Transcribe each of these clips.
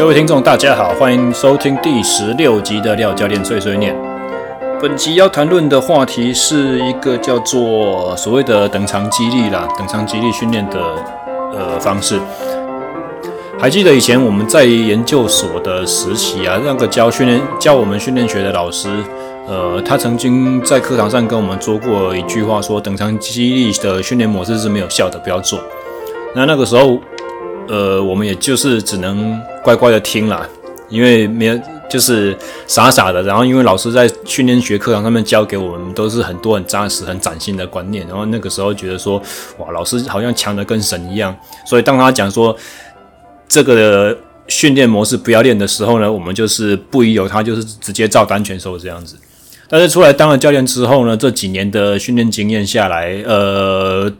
各位听众，大家好，欢迎收听第十六集的廖教练碎碎念。本集要谈论的话题是一个叫做所谓的等长激励啦，等长激励训练的呃方式。还记得以前我们在研究所的时期啊，那个教训练教我们训练学的老师，呃，他曾经在课堂上跟我们说过一句话说，等长激励的训练模式是没有效的，不要做。那那个时候。呃，我们也就是只能乖乖的听啦，因为没有就是傻傻的。然后，因为老师在训练学课堂上面教给我们都是很多很扎实、很崭新的观念。然后那个时候觉得说，哇，老师好像强的跟神一样。所以当他讲说这个训练模式不要练的时候呢，我们就是不疑有他，就是直接照单全收这样子。但是出来当了教练之后呢，这几年的训练经验下来，呃，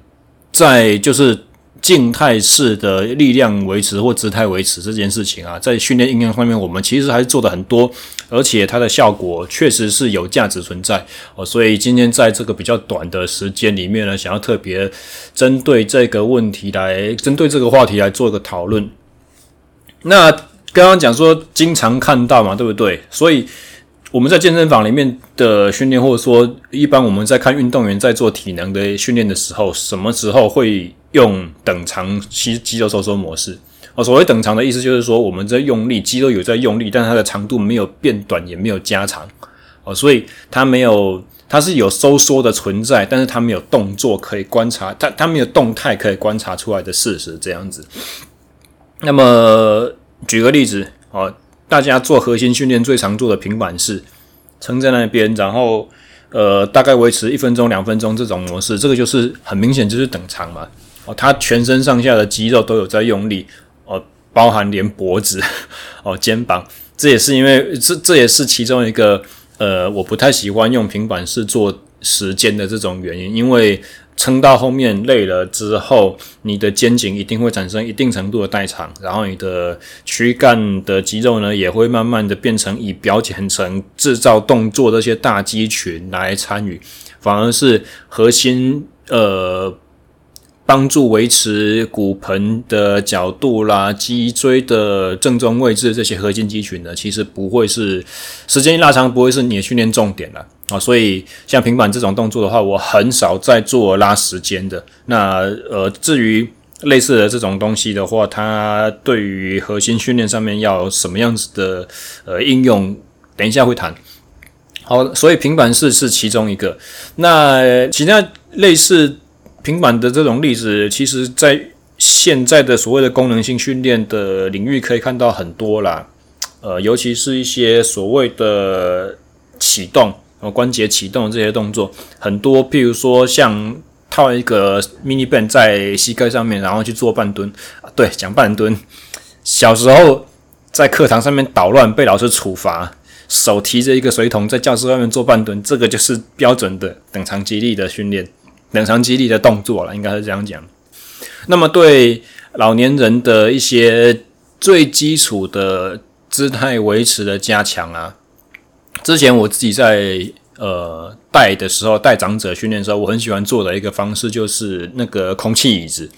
在就是。静态式的力量维持或姿态维持这件事情啊，在训练应用方面，我们其实还是做的很多，而且它的效果确实是有价值存在哦。所以今天在这个比较短的时间里面呢，想要特别针对这个问题来，针对这个话题来做一个讨论。那刚刚讲说经常看到嘛，对不对？所以。我们在健身房里面的训练，或者说一般我们在看运动员在做体能的训练的时候，什么时候会用等长肌肌肉收缩模式？哦，所谓等长的意思就是说我们在用力，肌肉有在用力，但它的长度没有变短，也没有加长。哦，所以它没有，它是有收缩的存在，但是它没有动作可以观察，它它没有动态可以观察出来的事实这样子。那么举个例子，哦。大家做核心训练最常做的平板式，撑在那边，然后呃大概维持一分钟、两分钟这种模式，这个就是很明显就是等长嘛。哦，他全身上下的肌肉都有在用力，哦，包含连脖子、哦肩膀，这也是因为这这也是其中一个呃我不太喜欢用平板式做时间的这种原因，因为。撑到后面累了之后，你的肩颈一定会产生一定程度的代偿，然后你的躯干的肌肉呢，也会慢慢的变成以表浅层制造动作这些大肌群来参与，反而是核心呃。帮助维持骨盆的角度啦，脊椎的正中位置这些核心肌群呢，其实不会是时间一拉长，不会是你的训练重点了啊。所以像平板这种动作的话，我很少在做拉时间的。那呃，至于类似的这种东西的话，它对于核心训练上面要什么样子的呃应用，等一下会谈。好，所以平板式是其中一个。那其他类似。平板的这种例子，其实在现在的所谓的功能性训练的领域可以看到很多啦。呃，尤其是一些所谓的启动、呃关节启动这些动作，很多，譬如说像套一个 mini band 在膝盖上面，然后去做半蹲。对，讲半蹲。小时候在课堂上面捣乱，被老师处罚，手提着一个水桶在教室外面做半蹲，这个就是标准的等长肌力的训练。等长肌力的动作了，应该是这样讲。那么对老年人的一些最基础的姿态维持的加强啊，之前我自己在呃带的时候，带长者训练的时候，我很喜欢做的一个方式就是那个空气椅子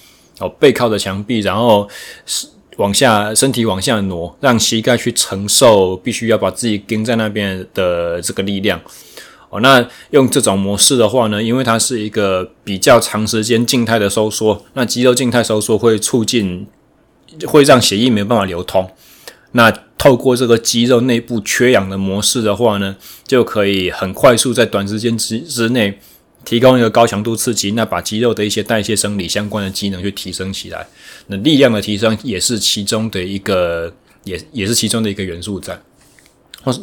哦，背靠着墙壁，然后往下身体往下挪，让膝盖去承受必须要把自己钉在那边的这个力量。哦，那用这种模式的话呢，因为它是一个比较长时间静态的收缩，那肌肉静态收缩会促进，会让血液没有办法流通。那透过这个肌肉内部缺氧的模式的话呢，就可以很快速在短时间之之内提供一个高强度刺激，那把肌肉的一些代谢生理相关的机能去提升起来。那力量的提升也是其中的一个，也也是其中的一个元素在。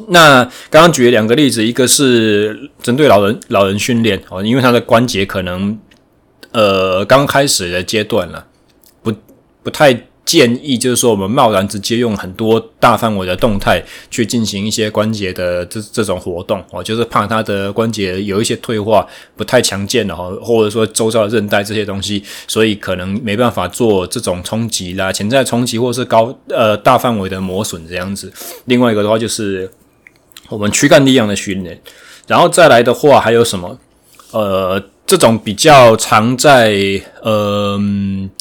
那刚刚举了两个例子，一个是针对老人老人训练哦，因为他的关节可能呃刚开始的阶段了，不不太建议，就是说我们贸然直接用很多大范围的动态去进行一些关节的这这种活动哦，就是怕他的关节有一些退化，不太强健了哈，或者说周遭的韧带这些东西，所以可能没办法做这种冲击啦、潜在冲击或是高呃大范围的磨损这样子。另外一个的话就是。我们躯干力量的训练，然后再来的话还有什么？呃，这种比较常在呃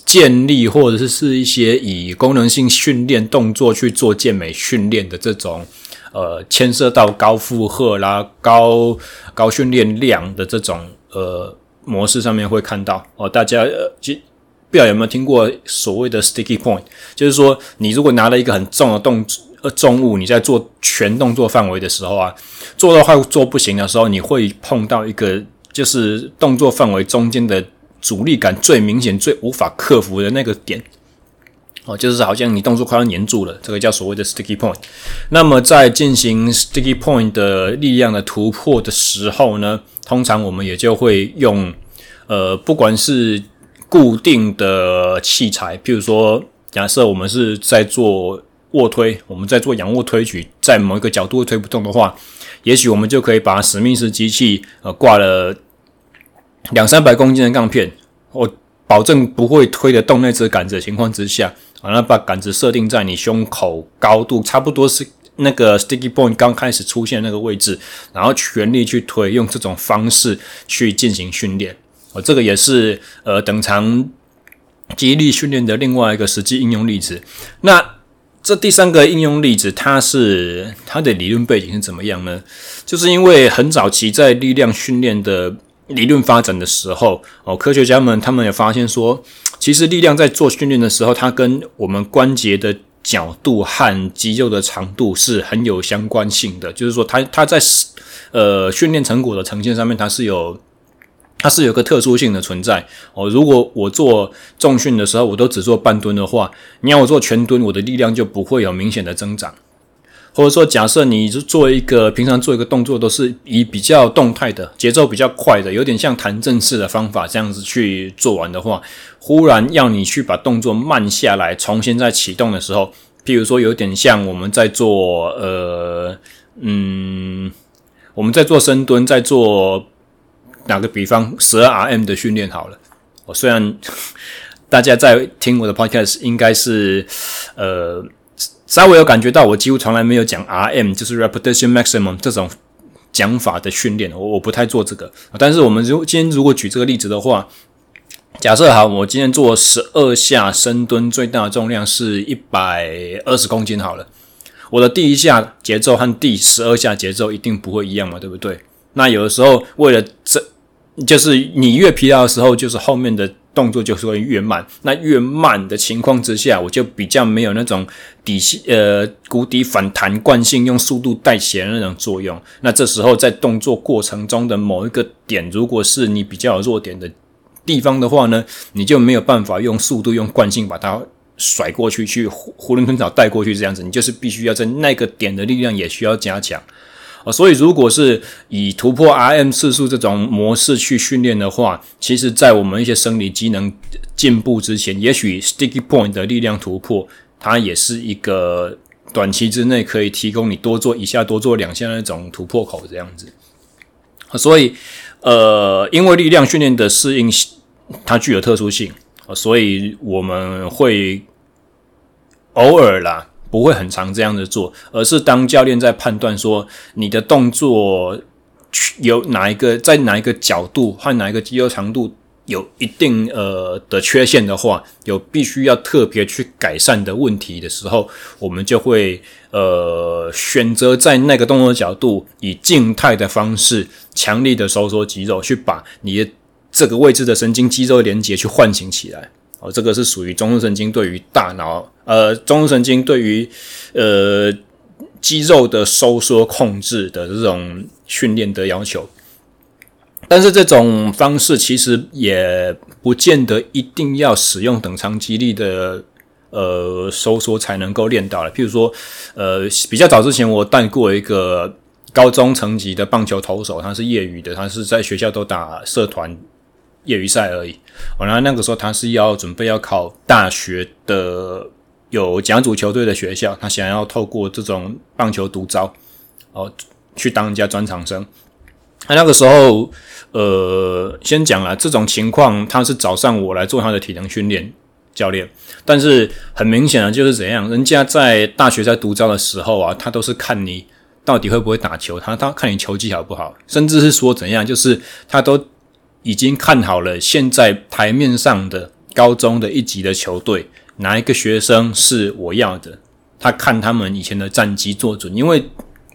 建立或者是是一些以功能性训练动作去做健美训练的这种呃牵涉到高负荷啦、高高训练量的这种呃模式上面会看到哦，大家呃，其不知道有没有听过所谓的 sticky point，就是说你如果拿了一个很重的动呃重物，你在做全动作范围的时候啊，做到快做不行的时候，你会碰到一个。就是动作范围中间的阻力感最明显、最无法克服的那个点，哦，就是好像你动作快要黏住了，这个叫所谓的 sticky point。那么在进行 sticky point 的力量的突破的时候呢，通常我们也就会用，呃，不管是固定的器材，譬如说，假设我们是在做卧推，我们在做仰卧推举，在某一个角度推不动的话，也许我们就可以把史密斯机器呃挂了。两三百公斤的杠片，我保证不会推得动那只杆子的情况之下，啊，那把杆子设定在你胸口高度，差不多是那个 sticky point 刚开始出现那个位置，然后全力去推，用这种方式去进行训练。哦，这个也是呃等长肌力训练的另外一个实际应用例子。那这第三个应用例子，它是它的理论背景是怎么样呢？就是因为很早期在力量训练的。理论发展的时候，哦，科学家们他们也发现说，其实力量在做训练的时候，它跟我们关节的角度和肌肉的长度是很有相关性的。就是说它，它在呃训练成果的呈现上面，它是有它是有个特殊性的存在。哦，如果我做重训的时候，我都只做半蹲的话，你要我做全蹲，我的力量就不会有明显的增长。或者说，假设你是做一个平常做一个动作，都是以比较动态的节奏比较快的，有点像弹正式的方法这样子去做完的话，忽然要你去把动作慢下来，重新再启动的时候，譬如说有点像我们在做呃嗯，我们在做深蹲，在做打个比方十二 RM 的训练好了。我虽然大家在听我的 podcast 应该是呃。稍微有感觉到，我几乎从来没有讲 RM，就是 repetition maximum 这种讲法的训练，我我不太做这个。但是我们如今天如果举这个例子的话，假设好，我今天做十二下深蹲，最大的重量是一百二十公斤好了。我的第一下节奏和第十二下节奏一定不会一样嘛，对不对？那有的时候为了这，就是你越疲劳的时候，就是后面的。动作就是会越慢，那越慢的情况之下，我就比较没有那种底呃谷底反弹惯性用速度带起来那种作用。那这时候在动作过程中的某一个点，如果是你比较有弱点的地方的话呢，你就没有办法用速度用惯性把它甩过去，去囫囵吞枣带过去这样子，你就是必须要在那个点的力量也需要加强。啊所以，如果是以突破 RM 次数这种模式去训练的话，其实，在我们一些生理机能进步之前，也许 Sticky Point 的力量突破，它也是一个短期之内可以提供你多做一下、多做两下那种突破口这样子。所以，呃，因为力量训练的适应它具有特殊性，所以我们会偶尔啦。不会很常这样子做，而是当教练在判断说你的动作有哪一个在哪一个角度换哪一个肌肉长度有一定呃的缺陷的话，有必须要特别去改善的问题的时候，我们就会呃选择在那个动作角度以静态的方式强力的收缩肌肉，去把你的这个位置的神经肌肉连接去唤醒起来。哦，这个是属于中枢神经对于大脑，呃，中枢神经对于呃肌肉的收缩控制的这种训练的要求。但是这种方式其实也不见得一定要使用等长肌力的呃收缩才能够练到了。譬如说，呃，比较早之前我带过一个高中层级的棒球投手，他是业余的，他是在学校都打社团。业余赛而已。哦，然后那个时候他是要准备要考大学的，有甲组球队的学校，他想要透过这种棒球独招，哦，去当人家专长生。那那个时候，呃，先讲了这种情况，他是找上我来做他的体能训练教练。但是很明显的就是怎样，人家在大学在独招的时候啊，他都是看你到底会不会打球，他他看你球技好不好，甚至是说怎样，就是他都。已经看好了现在台面上的高中的一级的球队，哪一个学生是我要的？他看他们以前的战绩做准，因为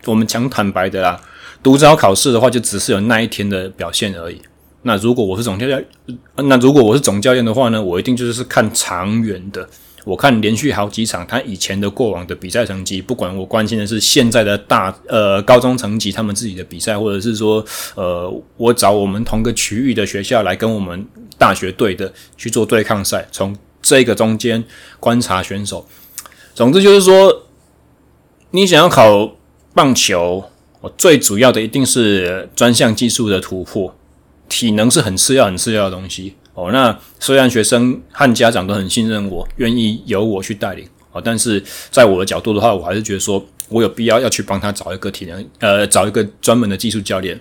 我们讲坦白的啦，独招考试的话，就只是有那一天的表现而已。那如果我是总教练，那如果我是总教练的话呢，我一定就是看长远的。我看连续好几场他以前的过往的比赛成绩，不管我关心的是现在的大呃高中成绩他们自己的比赛，或者是说呃我找我们同个区域的学校来跟我们大学队的去做对抗赛，从这个中间观察选手。总之就是说，你想要考棒球，我最主要的一定是专项技术的突破，体能是很次要、很次要的东西。哦，那虽然学生和家长都很信任我，愿意由我去带领，哦，但是在我的角度的话，我还是觉得说我有必要要去帮他找一个体能，呃，找一个专门的技术教练。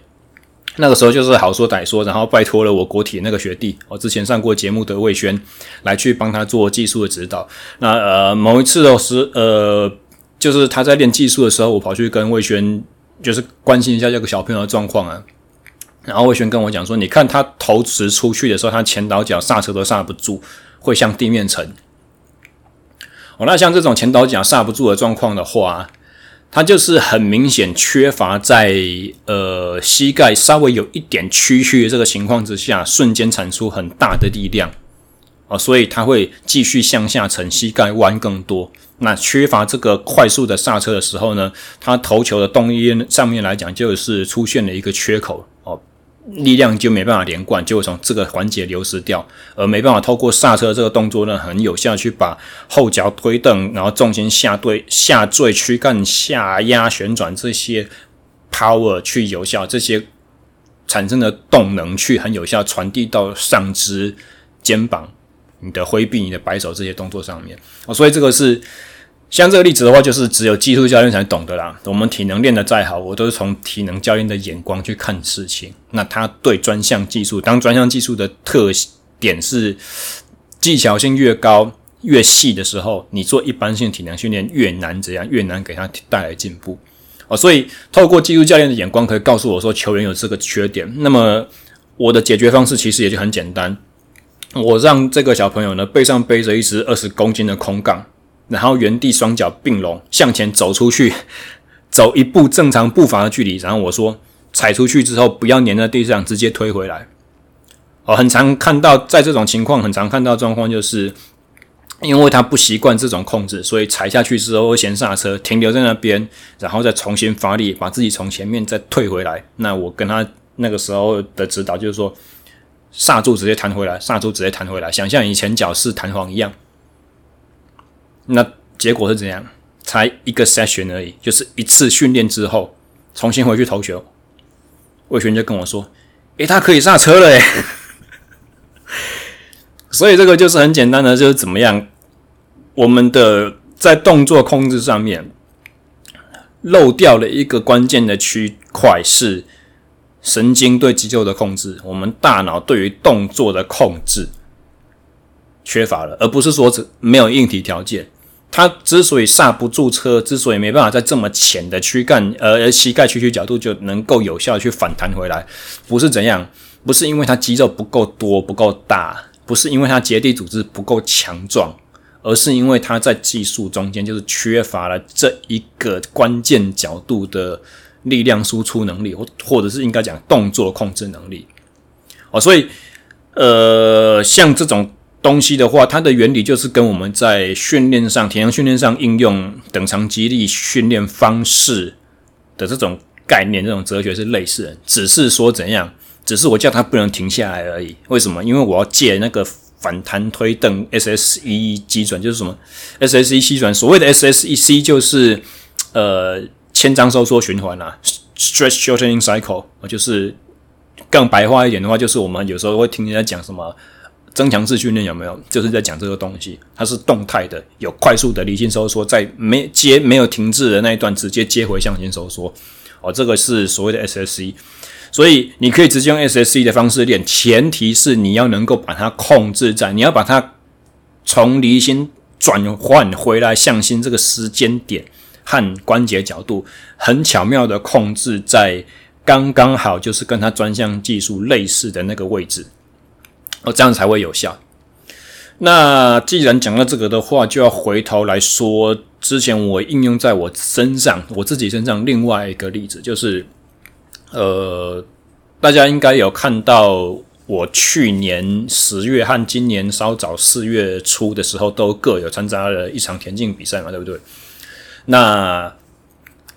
那个时候就是好说歹说，然后拜托了我国体那个学弟，我之前上过节目的魏轩，来去帮他做技术的指导。那呃，某一次的时，呃，就是他在练技术的时候，我跑去跟魏轩，就是关心一下这个小朋友的状况啊。然后魏轩跟我讲说：“你看他投掷出去的时候，他前倒脚刹车都刹不住，会向地面沉。哦，那像这种前倒脚刹不住的状况的话，他就是很明显缺乏在呃膝盖稍微有一点屈曲的这个情况之下，瞬间产出很大的力量哦，所以他会继续向下沉，膝盖弯更多。那缺乏这个快速的刹车的时候呢，他投球的动力上面来讲，就是出现了一个缺口。”力量就没办法连贯，就会从这个环节流失掉，而没办法透过刹车这个动作呢，很有效去把后脚推蹬，然后重心下坠、下坠、躯干下压、旋转这些 power 去有效，这些产生的动能去很有效传递到上肢、肩膀、你的挥臂、你的摆手这些动作上面。哦，所以这个是。像这个例子的话，就是只有技术教练才懂的啦。我们体能练得再好，我都是从体能教练的眼光去看事情。那他对专项技术，当专项技术的特点是技巧性越高、越细的时候，你做一般性体能训练越难，怎样越难给他带来进步哦。所以透过技术教练的眼光，可以告诉我说球员有这个缺点。那么我的解决方式其实也就很简单，我让这个小朋友呢背上背着一只二十公斤的空杠。然后原地双脚并拢向前走出去，走一步正常步伐的距离。然后我说踩出去之后不要粘在地上，直接推回来。哦，很常看到在这种情况，很常看到状况就是，因为他不习惯这种控制，所以踩下去之后会先刹车，停留在那边，然后再重新发力，把自己从前面再退回来。那我跟他那个时候的指导就是说，刹住直接弹回来，刹住直接弹回来，想象以前脚是弹簧一样。那结果是怎样？才一个 session 而已，就是一次训练之后，重新回去投球，魏璇就跟我说：“诶，他可以刹车了诶。”所以这个就是很简单的，就是怎么样，我们的在动作控制上面漏掉了一个关键的区块，是神经对肌肉的控制，我们大脑对于动作的控制。缺乏了，而不是说只没有硬体条件。他之所以刹不住车，之所以没办法在这么浅的躯干呃膝盖屈曲角度就能够有效去反弹回来，不是怎样，不是因为他肌肉不够多不够大，不是因为他结缔组织不够强壮，而是因为他在技术中间就是缺乏了这一个关键角度的力量输出能力，或或者是应该讲动作控制能力。哦，所以呃，像这种。东西的话，它的原理就是跟我们在训练上、体能训练上应用等长肌力训练方式的这种概念、这种哲学是类似的，只是说怎样，只是我叫它不能停下来而已。为什么？因为我要借那个反弹推蹬 SSE 基转，就是什么 SSE 机转，所谓的 SSEC 就是呃牵张收缩循环啊，Stretch Shortening Cycle，就是更白话一点的话，就是我们有时候会听人家讲什么。增强式训练有没有？就是在讲这个东西，它是动态的，有快速的离心收缩，在没接没有停滞的那一段直接接回向心收缩。哦，这个是所谓的 SSC，所以你可以直接用 SSC 的方式练，前提是你要能够把它控制在，你要把它从离心转换回来向心这个时间点和关节角度，很巧妙的控制在刚刚好就是跟它专项技术类似的那个位置，哦，这样才会有效。那既然讲到这个的话，就要回头来说，之前我应用在我身上，我自己身上另外一个例子，就是，呃，大家应该有看到，我去年十月和今年稍早四月初的时候，都各有参加了一场田径比赛嘛，对不对？那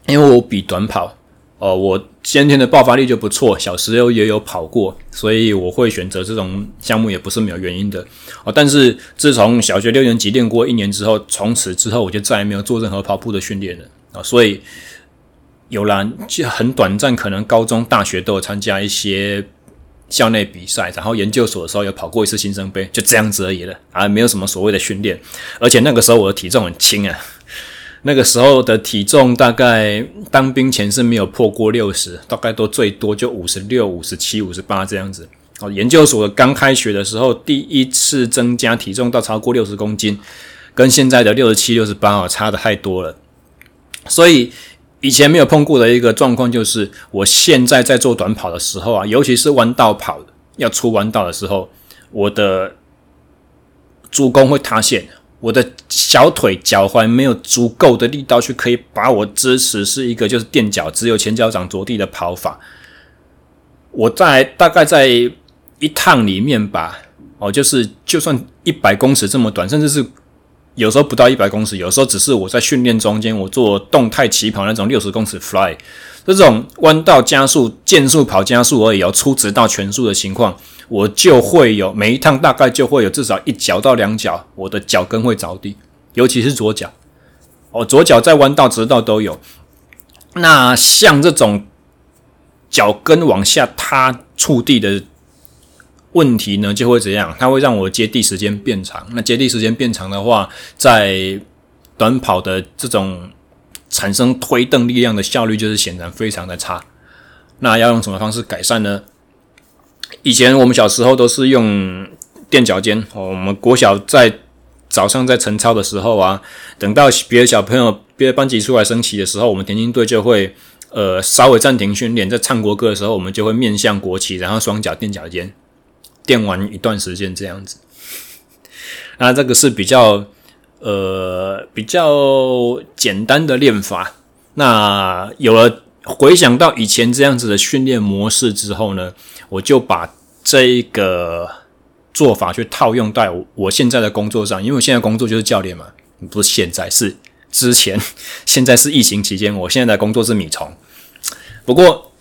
因为我比短跑。哦，我先天的爆发力就不错，小时候也有跑过，所以我会选择这种项目也不是没有原因的。哦，但是自从小学六年级练过一年之后，从此之后我就再也没有做任何跑步的训练了啊。所以有啦，就很短暂，可能高中、大学都有参加一些校内比赛，然后研究所的时候有跑过一次新生杯，就这样子而已了啊，没有什么所谓的训练。而且那个时候我的体重很轻啊。那个时候的体重大概当兵前是没有破过六十，大概都最多就五十六、五十七、五十八这样子。哦，研究所刚开学的时候，第一次增加体重到超过六十公斤，跟现在的六十七、六十八哦，差的太多了。所以以前没有碰过的一个状况就是，我现在在做短跑的时候啊，尤其是弯道跑要出弯道的时候，我的足弓会塌陷。我的小腿、脚踝没有足够的力道去可以把我支持，是一个就是垫脚，只有前脚掌着地的跑法。我在大概在一趟里面吧，哦，就是就算一百公尺这么短，甚至是有时候不到一百公尺，有时候只是我在训练中间，我做动态起跑那种六十公尺 fly，这种弯道加速、渐速跑加速而已，要初直到全速的情况。我就会有每一趟大概就会有至少一脚到两脚，我的脚跟会着地，尤其是左脚，哦，左脚在弯道、直道都有。那像这种脚跟往下塌触地的问题呢，就会怎样？它会让我接地时间变长。那接地时间变长的话，在短跑的这种产生推蹬力量的效率就是显然非常的差。那要用什么方式改善呢？以前我们小时候都是用垫脚尖。我们国小在早上在晨操的时候啊，等到别的小朋友、别的班级出来升旗的时候，我们田径队就会呃稍微暂停训练，在唱国歌的时候，我们就会面向国旗，然后双脚垫脚尖，垫完一段时间这样子。那这个是比较呃比较简单的练法。那有了回想到以前这样子的训练模式之后呢，我就把这一个做法去套用在我现在的工作上，因为我现在工作就是教练嘛，不是现在，是之前，现在是疫情期间，我现在的工作是米虫。不过，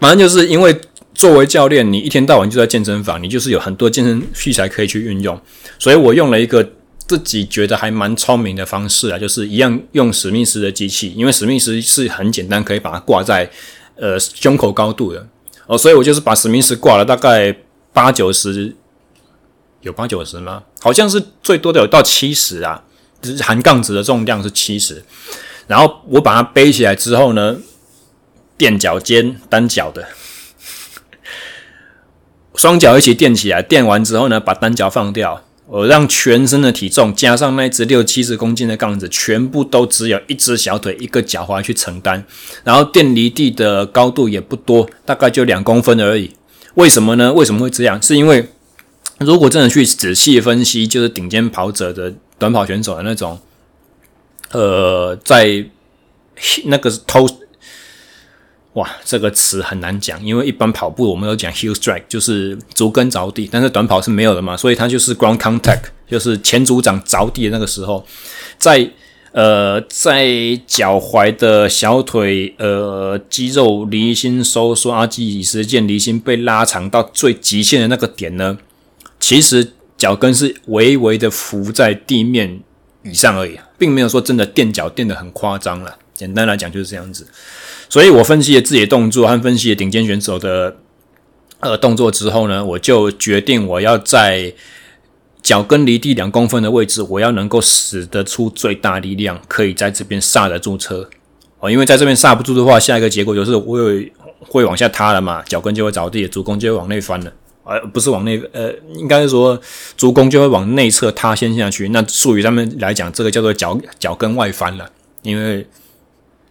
反正就是因为作为教练，你一天到晚就在健身房，你就是有很多健身器材可以去运用，所以我用了一个自己觉得还蛮聪明的方式啊，就是一样用史密斯的机器，因为史密斯是很简单，可以把它挂在呃胸口高度的。哦，所以我就是把史密斯挂了大概八九十，有八九十吗？好像是最多的有到七十啊，就是含杠子的重量是七十。然后我把它背起来之后呢，垫脚尖单脚的，双脚一起垫起来，垫完之后呢，把单脚放掉。我让全身的体重加上那只六七十公斤的杠子，全部都只有一只小腿、一个脚踝去承担，然后垫离地的高度也不多，大概就两公分而已。为什么呢？为什么会这样？是因为如果真的去仔细分析，就是顶尖跑者的短跑选手的那种，呃，在那个偷。哇，这个词很难讲，因为一般跑步我们都讲 heel strike，就是足跟着地，但是短跑是没有的嘛，所以它就是 ground contact，就是前足掌着地的那个时候，在呃在脚踝的小腿呃肌肉离心收缩啊，肌实腱离心被拉长到最极限的那个点呢，其实脚跟是微微的浮在地面以上而已，并没有说真的垫脚垫得很夸张了。简单来讲就是这样子。所以我分析了自己的动作和分析了顶尖选手的呃动作之后呢，我就决定我要在脚跟离地两公分的位置，我要能够使得出最大力量，可以在这边刹得住车哦。因为在这边刹不住的话，下一个结果就是会会往下塌了嘛，脚跟就会着地，足弓就会往内翻了，而不是往内呃，应该是说足弓就会往内侧塌陷下去。那术语上面来讲，这个叫做脚脚跟外翻了，因为。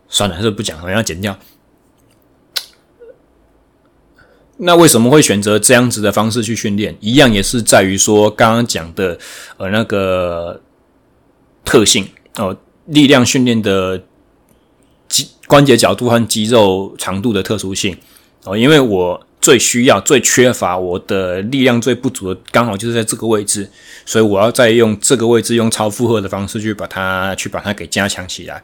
算了，还是不讲，我要剪掉。那为什么会选择这样子的方式去训练？一样也是在于说刚刚讲的呃那个特性哦、力量训练的肌关节角度和肌肉长度的特殊性哦、因为我。最需要、最缺乏我的力量最不足的，刚好就是在这个位置，所以我要再用这个位置用超负荷的方式去把它去把它给加强起来。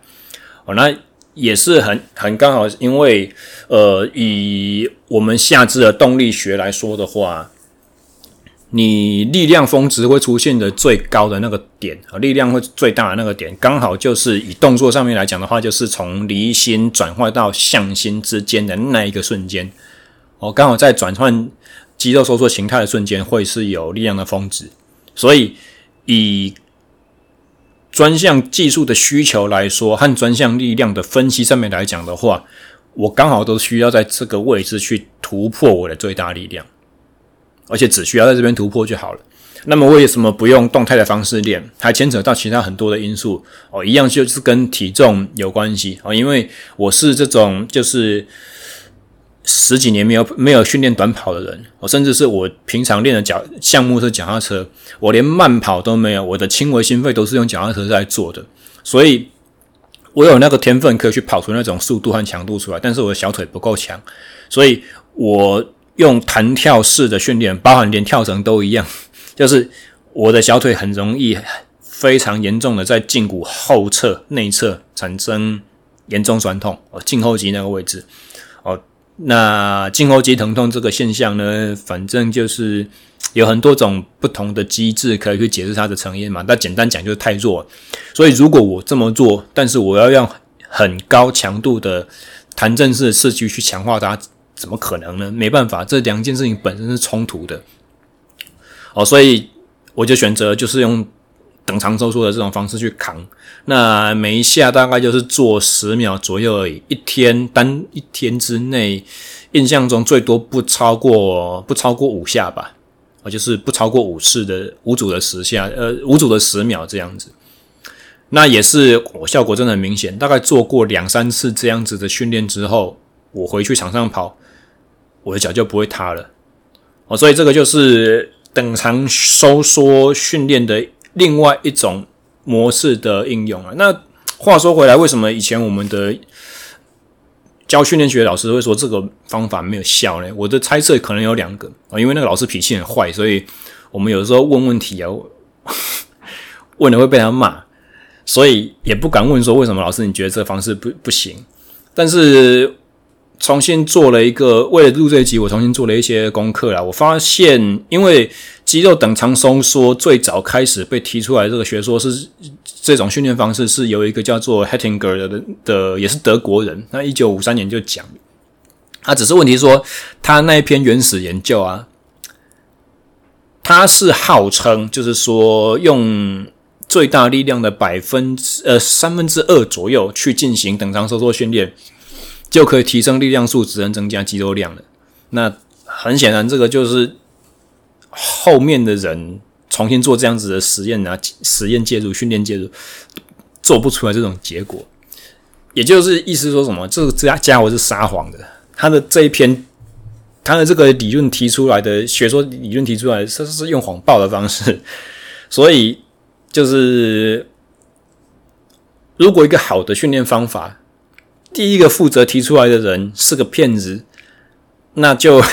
哦，那也是很很刚好，因为呃，以我们下肢的动力学来说的话，你力量峰值会出现的最高的那个点啊，力量会最大的那个点，刚好就是以动作上面来讲的话，就是从离心转换到向心之间的那一个瞬间。哦，刚好在转换肌肉收缩形态的瞬间，会是有力量的峰值，所以以专项技术的需求来说，和专项力量的分析上面来讲的话，我刚好都需要在这个位置去突破我的最大力量，而且只需要在这边突破就好了。那么为什么不用动态的方式练？还牵扯到其他很多的因素哦，一样就是跟体重有关系哦，因为我是这种就是。十几年没有没有训练短跑的人，我甚至是我平常练的脚项目是脚踏车，我连慢跑都没有，我的轻微心肺都是用脚踏车在做的，所以我有那个天分可以去跑出那种速度和强度出来，但是我的小腿不够强，所以我用弹跳式的训练，包含连跳绳都一样，就是我的小腿很容易非常严重的在胫骨后侧内侧产生严重酸痛，哦，胫后肌那个位置，哦。那胫后肌疼痛这个现象呢，反正就是有很多种不同的机制可以去解释它的成因嘛。那简单讲就是太弱，所以如果我这么做，但是我要用很高强度的弹正式的刺激去强化它，怎么可能呢？没办法，这两件事情本身是冲突的。哦，所以我就选择就是用。等长收缩的这种方式去扛，那每一下大概就是做十秒左右而已。一天单一天之内，印象中最多不超过不超过五下吧，啊，就是不超过五次的五组的十下，呃，五组的十秒这样子。那也是我效果真的很明显，大概做过两三次这样子的训练之后，我回去场上跑，我的脚就不会塌了。哦，所以这个就是等长收缩训练的。另外一种模式的应用啊，那话说回来，为什么以前我们的教训练学老师会说这个方法没有效呢？我的猜测可能有两个啊，因为那个老师脾气很坏，所以我们有时候问问题啊，问了会被他骂，所以也不敢问说为什么老师你觉得这个方式不不行，但是。重新做了一个，为了录这一集，我重新做了一些功课啦。我发现，因为肌肉等长收缩最早开始被提出来这个学说是这种训练方式，是由一个叫做 Hettinger 的的，也是德国人，那一九五三年就讲。他只是问题说，他那一篇原始研究啊，他是号称就是说用最大力量的百分之呃三分之二左右去进行等长收缩训练。就可以提升力量数值和增加肌肉量了。那很显然，这个就是后面的人重新做这样子的实验啊，实验介入、训练介入，做不出来这种结果。也就是意思说什么？这个这家伙是撒谎的。他的这一篇，他的这个理论提出来的学说理论提出来是，是用谎报的方式。所以，就是如果一个好的训练方法。第一个负责提出来的人是个骗子，那就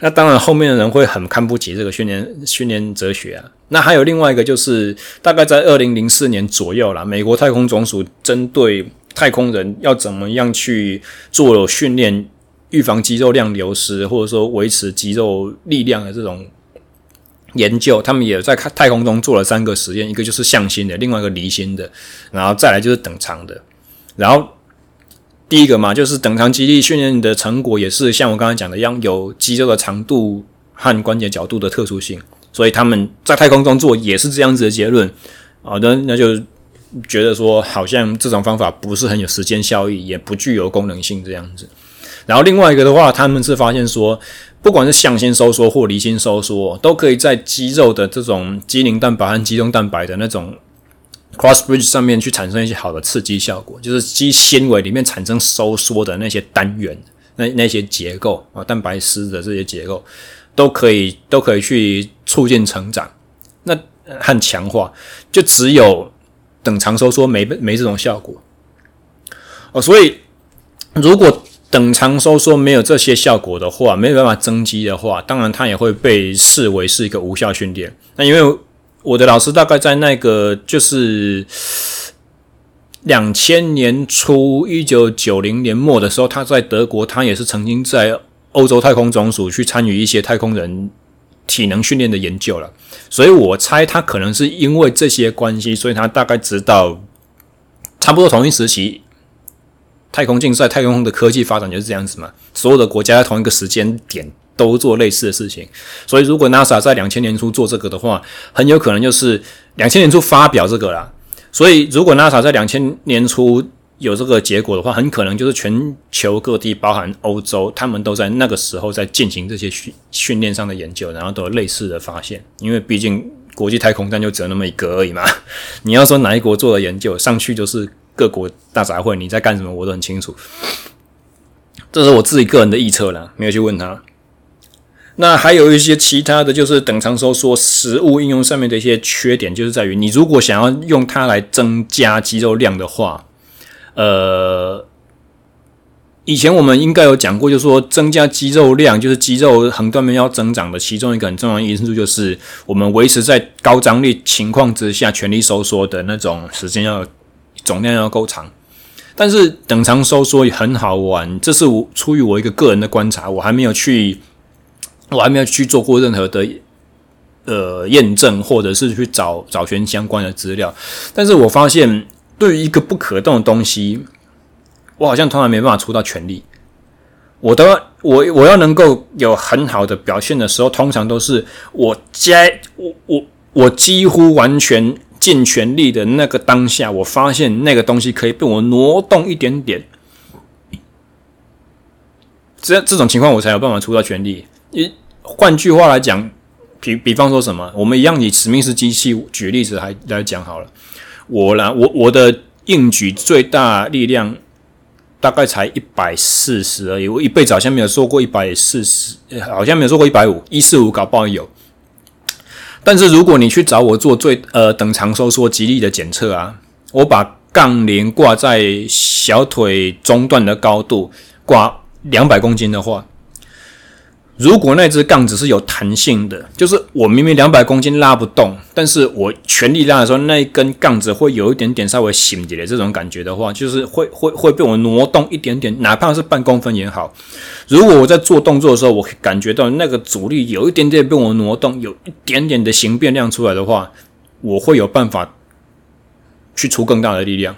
那当然后面的人会很看不起这个训练训练哲学啊。那还有另外一个就是，大概在二零零四年左右啦，美国太空总署针对太空人要怎么样去做训练，预防肌肉量流失，或者说维持肌肉力量的这种研究，他们也在太空中做了三个实验，一个就是向心的，另外一个离心的，然后再来就是等长的，然后。第一个嘛，就是等长肌力训练的成果也是像我刚才讲的一样，有肌肉的长度和关节角度的特殊性，所以他们在太空中做也是这样子的结论。好的，那就觉得说好像这种方法不是很有时间效益，也不具有功能性这样子。然后另外一个的话，他们是发现说，不管是向心收缩或离心收缩，都可以在肌肉的这种肌凝蛋白和肌中蛋白的那种。Cross bridge 上面去产生一些好的刺激效果，就是肌纤维里面产生收缩的那些单元那那些结构啊，蛋白丝的这些结构都可以都可以去促进成长，那和强化，就只有等长收缩没没这种效果哦，所以如果等长收缩没有这些效果的话，没有办法增肌的话，当然它也会被视为是一个无效训练。那因为我的老师大概在那个就是两千年初、一九九零年末的时候，他在德国，他也是曾经在欧洲太空总署去参与一些太空人体能训练的研究了。所以我猜他可能是因为这些关系，所以他大概知道差不多同一时期。太空竞赛、太空的科技发展就是这样子嘛。所有的国家在同一个时间点都做类似的事情，所以如果 NASA 在两千年初做这个的话，很有可能就是两千年初发表这个啦。所以如果 NASA 在两千年初有这个结果的话，很可能就是全球各地，包含欧洲，他们都在那个时候在进行这些训训练上的研究，然后都有类似的发现。因为毕竟国际太空站就只有那么一个而已嘛。你要说哪一国做的研究上去就是。各国大杂烩，你在干什么？我都很清楚。这是我自己个人的臆测啦，没有去问他。那还有一些其他的就是等长收缩实物应用上面的一些缺点，就是在于你如果想要用它来增加肌肉量的话，呃，以前我们应该有讲过，就是说增加肌肉量，就是肌肉横断面要增长的其中一个很重要的因素，就是我们维持在高张力情况之下，全力收缩的那种时间要。总量要够长，但是等长收缩也很好玩。这是我出于我一个个人的观察，我还没有去，我还没有去做过任何的呃验证，或者是去找找寻相关的资料。但是我发现，对于一个不可动的东西，我好像从来没办法出到全力。我都我我要能够有很好的表现的时候，通常都是我接我我我几乎完全。尽全力的那个当下，我发现那个东西可以被我挪动一点点。这这种情况，我才有办法出到全力。一换句话来讲，比比方说什么，我们一样以史密斯机器举例子来来讲好了。我啦，我我的硬举最大力量大概才一百四十而已。我一辈子好像没有做过一百四十，好像没有做过一百五，一四五搞不好有。但是如果你去找我做最呃等长收缩肌力的检测啊，我把杠铃挂在小腿中段的高度，挂两百公斤的话。如果那支杠子是有弹性的，就是我明明两百公斤拉不动，但是我全力拉的时候，那一根杠子会有一点点稍微醒起来这种感觉的话，就是会会会被我挪动一点点，哪怕是半公分也好。如果我在做动作的时候，我感觉到那个阻力有一点点被我挪动，有一点点的形变量出来的话，我会有办法去出更大的力量。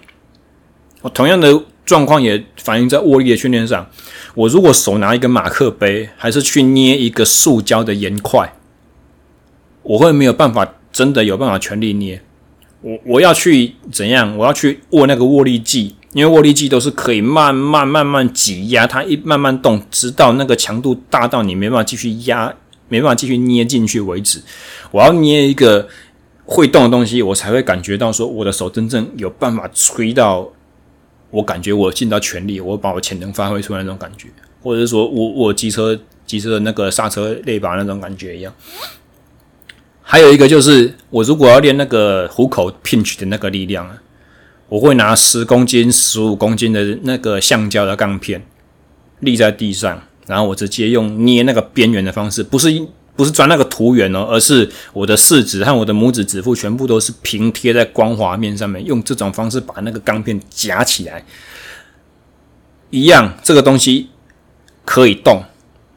我同样的。状况也反映在握力的训练上。我如果手拿一个马克杯，还是去捏一个塑胶的盐块，我会没有办法，真的有办法全力捏。我我要去怎样？我要去握那个握力计，因为握力计都是可以慢慢慢慢挤压它，一慢慢动，直到那个强度大到你没办法继续压，没办法继续捏进去为止。我要捏一个会动的东西，我才会感觉到说我的手真正有办法吹到。我感觉我尽到全力，我把我潜能发挥出来那种感觉，或者是说我我机车机车的那个刹车类把那种感觉一样。还有一个就是，我如果要练那个虎口 pinch 的那个力量啊，我会拿十公斤、十五公斤的那个橡胶的钢片立在地上，然后我直接用捏那个边缘的方式，不是。不是钻那个图缘哦，而是我的四指和我的拇指指腹全部都是平贴在光滑面上面，用这种方式把那个钢片夹起来，一样这个东西可以动。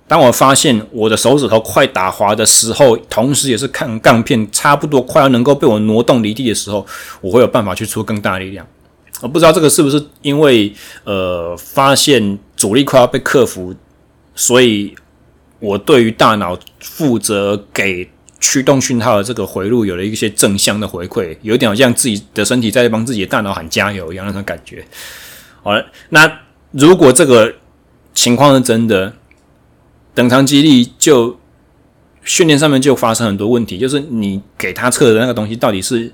当我发现我的手指头快打滑的时候，同时也是看杠片差不多快要能够被我挪动离地的时候，我会有办法去出更大力量。我不知道这个是不是因为呃发现阻力快要被克服，所以。我对于大脑负责给驱动讯号的这个回路有了一些正向的回馈，有点好像自己的身体在帮自己的大脑喊加油一样那种感觉。好了，那如果这个情况是真的，等长肌力就训练上面就发生很多问题，就是你给他测的那个东西到底是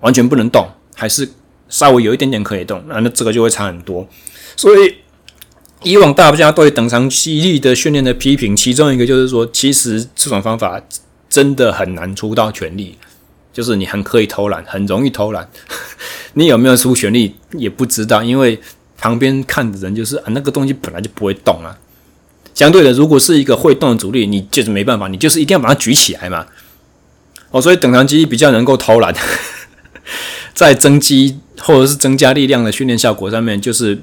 完全不能动，还是稍微有一点点可以动？那那这个就会差很多。所以以往大家对等长肌力的训练的批评，其中一个就是说，其实这种方法真的很难出到全力，就是你很可以偷懒，很容易偷懒。你有没有出全力也不知道，因为旁边看的人就是啊，那个东西本来就不会动啊。相对的，如果是一个会动的阻力，你就是没办法，你就是一定要把它举起来嘛。哦，所以等长肌比较能够偷懒，在增肌或者是增加力量的训练效果上面，就是。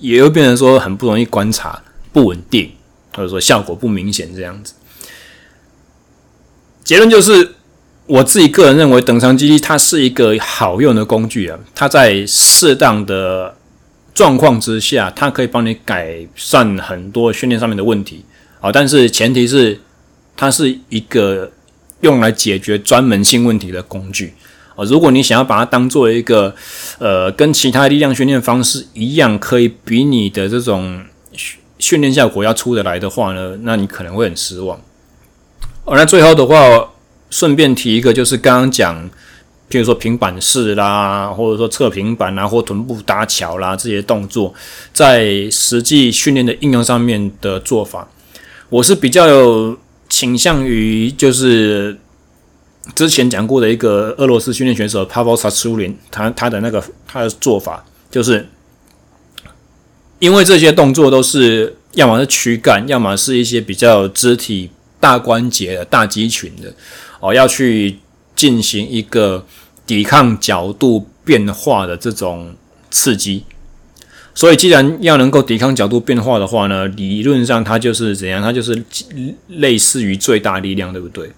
也会变成说很不容易观察，不稳定，或者说效果不明显这样子。结论就是，我自己个人认为，等长肌力它是一个好用的工具啊。它在适当的状况之下，它可以帮你改善很多训练上面的问题啊。但是前提是，它是一个用来解决专门性问题的工具。如果你想要把它当做一个，呃，跟其他力量训练方式一样，可以比你的这种训练效果要出得来的话呢，那你可能会很失望。哦，那最后的话，顺便提一个，就是刚刚讲，譬如说平板式啦，或者说侧平板啦，或臀部搭桥啦这些动作，在实际训练的应用上面的做法，我是比较有倾向于就是。之前讲过的一个俄罗斯训练选手 Pavel Tsatsouline，他他的那个他的做法，就是因为这些动作都是要么是躯干，要么是一些比较肢体大关节的大肌群的哦，要去进行一个抵抗角度变化的这种刺激。所以，既然要能够抵抗角度变化的话呢，理论上它就是怎样？它就是类似于最大力量，对不对？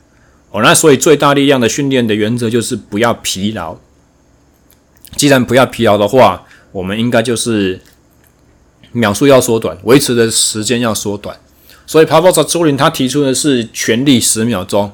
哦，那所以最大力量的训练的原则就是不要疲劳。既然不要疲劳的话，我们应该就是秒数要缩短，维持的时间要缩短。所以 Pavel Tsatsouline 他提出的是全力十秒钟。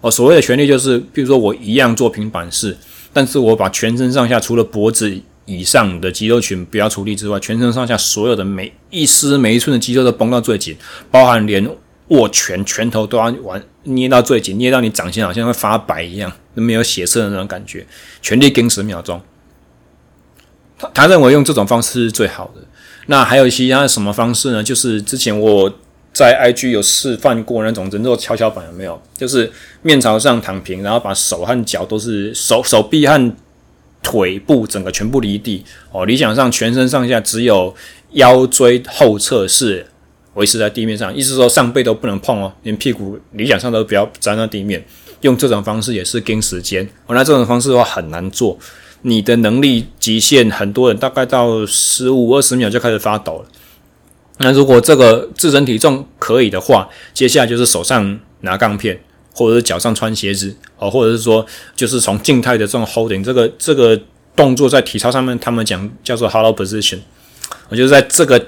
哦，所谓的全力就是，比如说我一样做平板式，但是我把全身上下除了脖子以上的肌肉群不要出力之外，全身上下所有的每一丝每一寸的肌肉都绷到最紧，包含连握拳拳头都要完。捏到最紧，捏到你掌心好像会发白一样，都没有血色的那种感觉。全力跟十秒钟，他他认为用这种方式是最好的。那还有其他什么方式呢？就是之前我在 IG 有示范过那种人肉跷跷板，有没有？就是面朝上躺平，然后把手和脚都是手手臂和腿部整个全部离地哦。理想上全身上下只有腰椎后侧是。维持在地面上，意思说上背都不能碰哦，连屁股理想上都不要沾到地面。用这种方式也是跟时间哦。那这种方式的话很难做，你的能力极限，很多人大概到十五二十秒就开始发抖了。那如果这个自身体重可以的话，接下来就是手上拿杠片，或者是脚上穿鞋子哦，或者是说就是从静态的这种 holding 这个这个动作在体操上面他们讲叫做 hollow position，我就是在这个。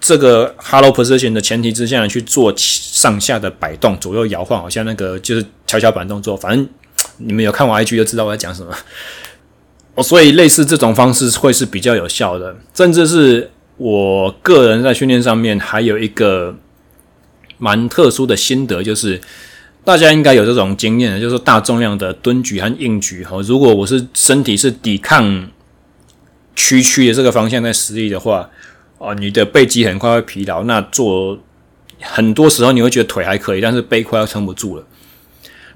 这个 hello position 的前提之下，去做上下的摆动，左右摇晃，好像那个就是跷跷板动作。反正你们有看我 IG 就知道我在讲什么。哦，所以类似这种方式会是比较有效的。甚至是我个人在训练上面还有一个蛮特殊的心得，就是大家应该有这种经验的，就是大重量的蹲举和硬举。哈，如果我是身体是抵抗屈曲的这个方向在施力的话。哦，你的背肌很快会疲劳，那做很多时候你会觉得腿还可以，但是背快要撑不住了。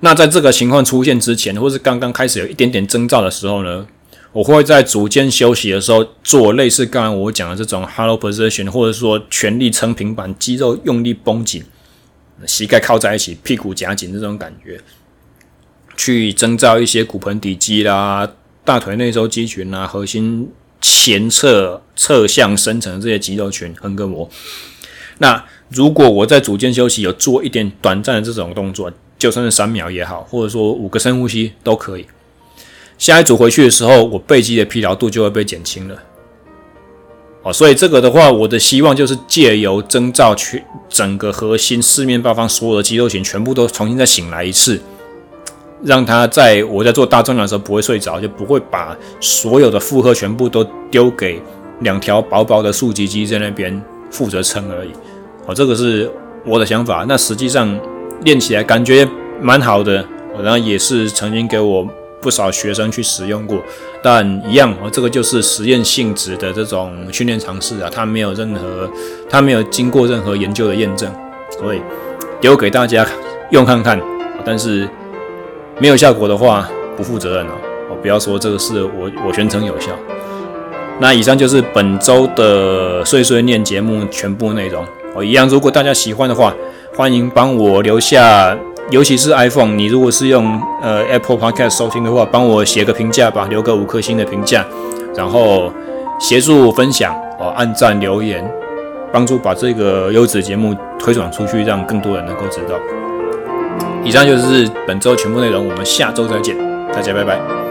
那在这个情况出现之前，或是刚刚开始有一点点征兆的时候呢，我会在组间休息的时候做类似刚刚我讲的这种 hollow position，或者说全力撑平板，肌肉用力绷紧，膝盖靠在一起，屁股夹紧这种感觉，去征兆一些骨盆底肌啦、大腿内收肌群啦、核心。前侧、侧向、深层这些肌肉群横膈膜。那如果我在组间休息有做一点短暂的这种动作，就算是三秒也好，或者说五个深呼吸都可以。下一组回去的时候，我背肌的疲劳度就会被减轻了。哦，所以这个的话，我的希望就是借由征兆全整个核心四面八方所有的肌肉群全部都重新再醒来一次。让他在我在做大重量的时候不会睡着，就不会把所有的负荷全部都丢给两条薄薄的竖脊肌在那边负责撑而已。哦，这个是我的想法。那实际上练起来感觉蛮好的，然后也是曾经给我不少学生去使用过，但一样哦，这个就是实验性质的这种训练尝试啊，它没有任何，它没有经过任何研究的验证，所以丢给大家用看看，但是没有效果的话，不负责任哦，我不要说这个事我我宣称有效。那以上就是本周的碎碎念节目全部内容。哦，一样，如果大家喜欢的话，欢迎帮我留下，尤其是 iPhone，你如果是用呃 Apple Podcast 收听的话，帮我写个评价吧，留个五颗星的评价，然后协助分享哦，按赞留言，帮助把这个优质节目推广出去，让更多人能够知道。以上就是本周全部内容，我们下周再见，大家拜拜。